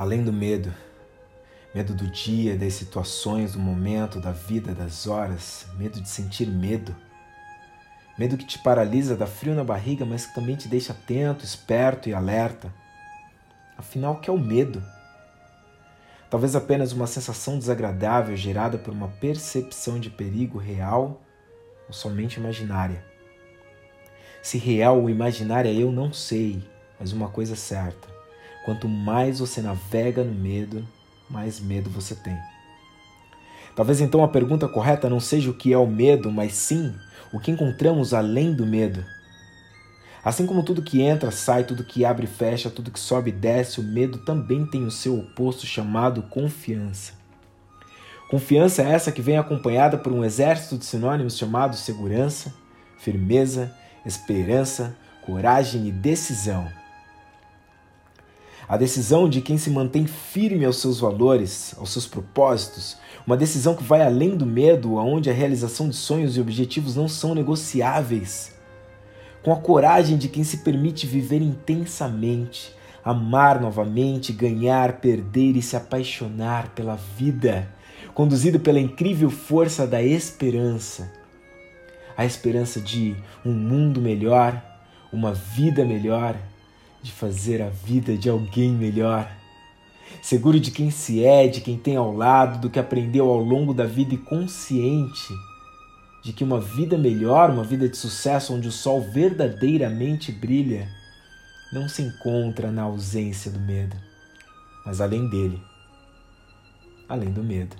Além do medo, medo do dia, das situações, do momento, da vida, das horas, medo de sentir medo. Medo que te paralisa, dá frio na barriga, mas que também te deixa atento, esperto e alerta. Afinal, o que é o medo? Talvez apenas uma sensação desagradável gerada por uma percepção de perigo real ou somente imaginária. Se real ou imaginária eu não sei, mas uma coisa é certa: quanto mais você navega no medo, mais medo você tem. Talvez então a pergunta correta não seja o que é o medo, mas sim o que encontramos além do medo. Assim como tudo que entra, sai, tudo que abre fecha, tudo que sobe e desce, o medo também tem o seu oposto chamado confiança. Confiança é essa que vem acompanhada por um exército de sinônimos chamados segurança, firmeza, esperança, coragem e decisão. A decisão de quem se mantém firme aos seus valores, aos seus propósitos, uma decisão que vai além do medo, aonde a realização de sonhos e objetivos não são negociáveis. Com a coragem de quem se permite viver intensamente, amar novamente, ganhar, perder e se apaixonar pela vida conduzido pela incrível força da esperança. A esperança de um mundo melhor, uma vida melhor, de fazer a vida de alguém melhor. Seguro de quem se é, de quem tem ao lado, do que aprendeu ao longo da vida e consciente de que uma vida melhor, uma vida de sucesso onde o sol verdadeiramente brilha, não se encontra na ausência do medo, mas além dele, além do medo.